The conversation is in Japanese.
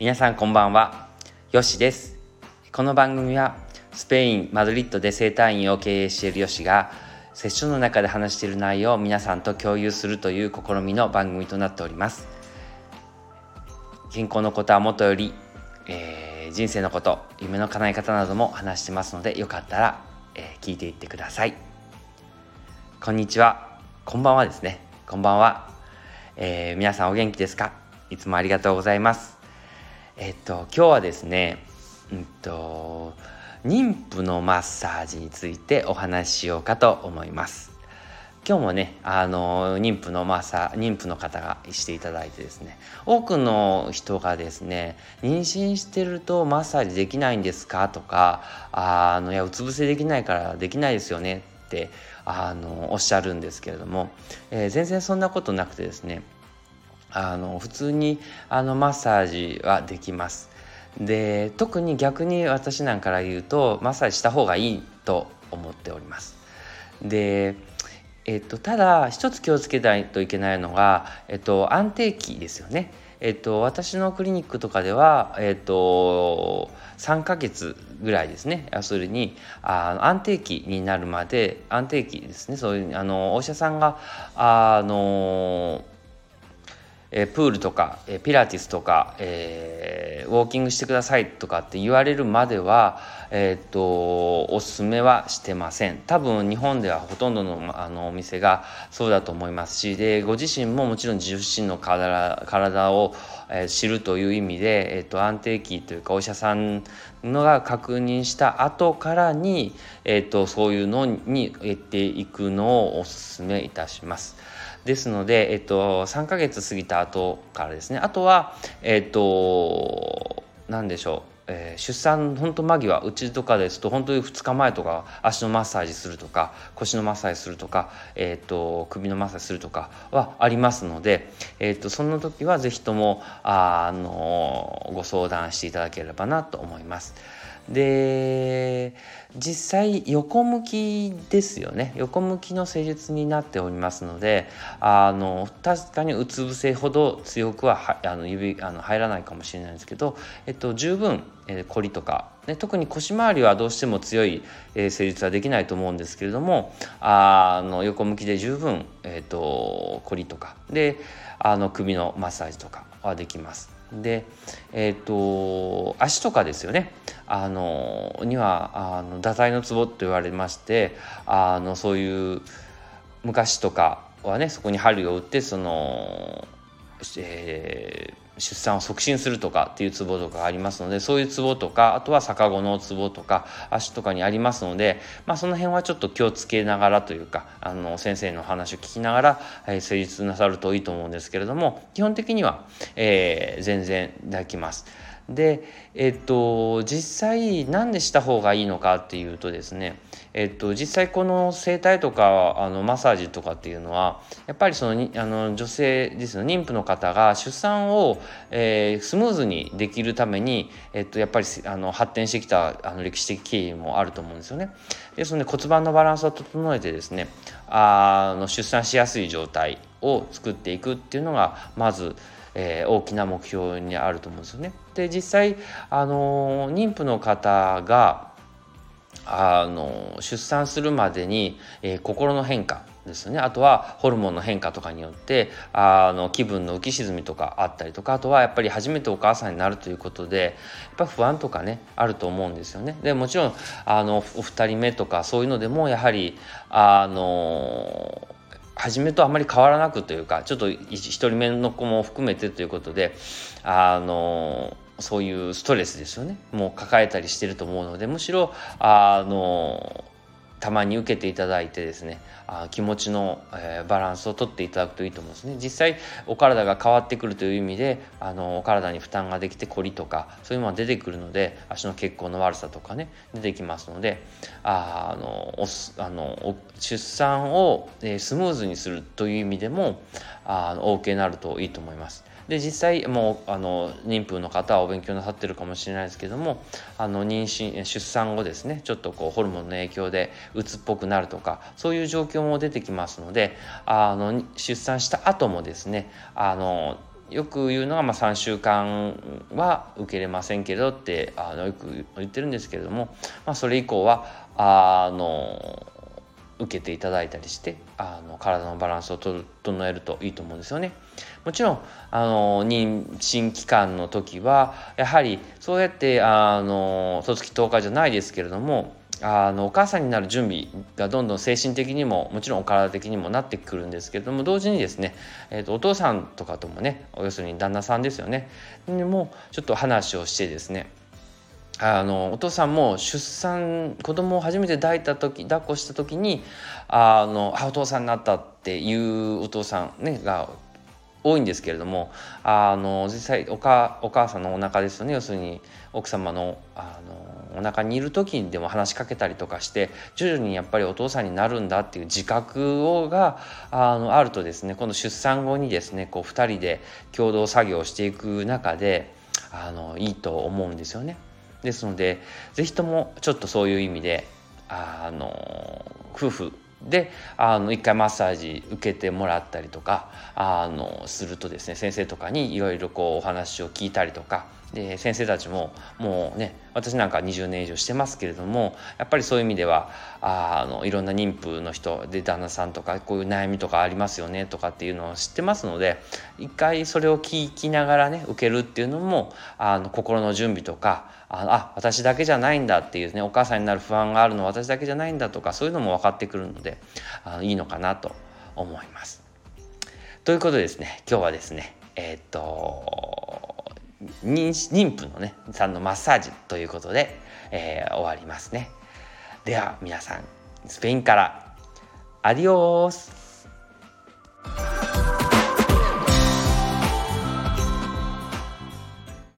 皆さんこんばんは。よしです。この番組はスペインマドリッドで生態院を経営しているよしがセッションの中で話している内容を皆さんと共有するという試みの番組となっております。健康のことはもとより、えー、人生のこと夢の叶え方なども話してますのでよかったら、えー、聞いていってください。こんにちは。こんばんはですね。こんばんは、えー、皆さんお元気ですか？いつもありがとうございます。えっと今日はですねうんと妊婦のマッサージについてお話ししようかと思います。今日もねあの妊婦のマッサ妊婦の方がしていただいてですね多くの人がですね妊娠してるとマッサージできないんですかとかあのいやうつ伏せできないからできないですよねってあのおっしゃるんですけれども、えー、全然そんなことなくてですねあの普通にあのマッサージはできます。で特に逆に私なんかから言うとマッサージした方がいいと思っております。でえっと、ただ一つ気をつけないといけないのが、えっと、安定期ですよね。えっと、私のクリニックとかでは、えっと、3ヶ月ぐらいですね要するにあ安定期になるまで安定期ですねそういうあのお医者さんがあのえプールとか、えピラティスとか、えー、ウォーキングしてくださいとかって言われるまでは、えー、っとおすすめはしてません。多分日本ではほとんどのあのお店がそうだと思いますしでご自身ももちろん自身の体体を、え、知るという意味で、えー、っと安定期というかお医者さんのが確認した後からに、えー、っとそういうのに得ていくのをおすすめいたします。ですので、えっと、3ヶ月過ぎた後からですねあとはえっと何でしょうえー、出産本当間際うちとかですと本当に2日前とか足のマッサージするとか腰のマッサージするとか、えーと、首のマッサージするとかはありますので、えーと、その時は是非とも、あのご相談していただければなと思います。で実際横向きですよね横向きの施術になっておりますのであの確かにうつ伏せほど強くはあの指あの入らないかもしれないんですけど、えっと、十分、えー、凝りとか、ね、特に腰回りはどうしても強い、えー、施術はできないと思うんですけれどもあの横向きで十分、えーと、凝りとかであの首のマッサージとかはできます。でえ、ー、と足とかですよね。あのにはあの打体の壺と言われましてあのそういう昔とかはねそこに針を打ってその、えー、出産を促進するとかっていうツボとかありますのでそういうツボとかあとは逆子のツボとか足とかにありますので、まあ、その辺はちょっと気をつけながらというかあの先生の話を聞きながら、えー、施術なさるといいと思うんですけれども基本的には、えー、全然抱きます。でえっと実際何でした方がいいのかっていうとですねえっと実際この整体とかあのマッサージとかっていうのはやっぱりそのあの女性ですよ妊婦の方が出産を、えー、スムーズにできるために、えっと、やっぱりあの発展してきたあの歴史的経緯もあると思うんですよね。ですので骨盤のバランスを整えてですねあの出産しやすい状態を作っていくっていうのがまずえー、大きな目標にあると思うんですよね。で実際あの妊婦の方があの出産するまでに、えー、心の変化ですよねあとはホルモンの変化とかによってあの気分の浮き沈みとかあったりとかあとはやっぱり初めてお母さんになるということでやっぱ不安とかねあると思うんですよね。でもちろんあのお二人目とかそういうのでもやはりあの初めとあまり変わらなくというかちょっと1人目の子も含めてということであのそういうストレスですよね。もう抱えたりしてると思うのでむしろあのたまに受けていただいてですねあ気持ちの、えー、バランスをとっていただくといいと思うんですね実際お体が変わってくるという意味であのお体に負担ができて凝りとかそういうものが出てくるので足の血行の悪さとかね出てきますのであのおあの出産を、えー、スムーズにするという意味でもあの OK になるといいと思います。で実際もうあの妊婦の方はお勉強なさってるかもしれないですけどもあの妊娠出産後ですねちょっとこうホルモンの影響でうつっぽくなるとかそういう状況も出てきますのであの出産した後もですねあのよく言うのが、まあ、3週間は受けれませんけどってあのよく言ってるんですけれども、まあ、それ以降はあの受けていただいたりしてあの体のバランスを整えるといいと思うんですよね。もちろんあの妊娠期間の時はやはりそうやってあの卒期10日じゃないですけれどもあのお母さんになる準備がどんどん精神的にももちろんお体的にもなってくるんですけれども同時にですね、えーと、お父さんとかともね要するに旦那さんですよねにもちょっと話をしてですねあのお父さんも出産子供を初めて抱いた時抱っこした時にあのあお父さんになったっていうお父さん、ね、が多いんですけれどもあの実際おかお母さんのお腹ですよね要するに奥様のあのお腹にいる時にでも話しかけたりとかして徐々にやっぱりお父さんになるんだっていう自覚をがあのあるとですね今度出産後にですねこう2人で共同作業をしていく中であのいいと思うんですよね。ですので是非ともちょっとそういう意味であの夫婦であの一回マッサージ受けてもらったりとかあのするとですね先生とかにいろいろこうお話を聞いたりとかで先生たちももうね私なんか20年以上してますけれどもやっぱりそういう意味ではあのいろんな妊婦の人で旦那さんとかこういう悩みとかありますよねとかっていうのを知ってますので一回それを聞きながらね受けるっていうのもあの心の準備とかああ私だけじゃないんだっていうねお母さんになる不安があるのは私だけじゃないんだとかそういうのも分かってくるのであのいいのかなと思います。ということでですね今日はですねえー、っと妊婦のねさんのマッサージということで、えー、終わりますね。では皆さんスペインからアディオース。